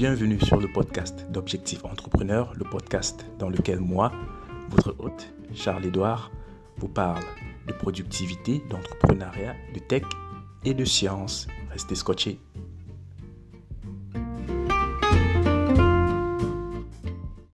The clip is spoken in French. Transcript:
bienvenue sur le podcast d'Objectif Entrepreneur, le podcast dans lequel moi, votre hôte, Charles-Édouard, vous parle de productivité, d'entrepreneuriat, de tech et de science. Restez scotchés.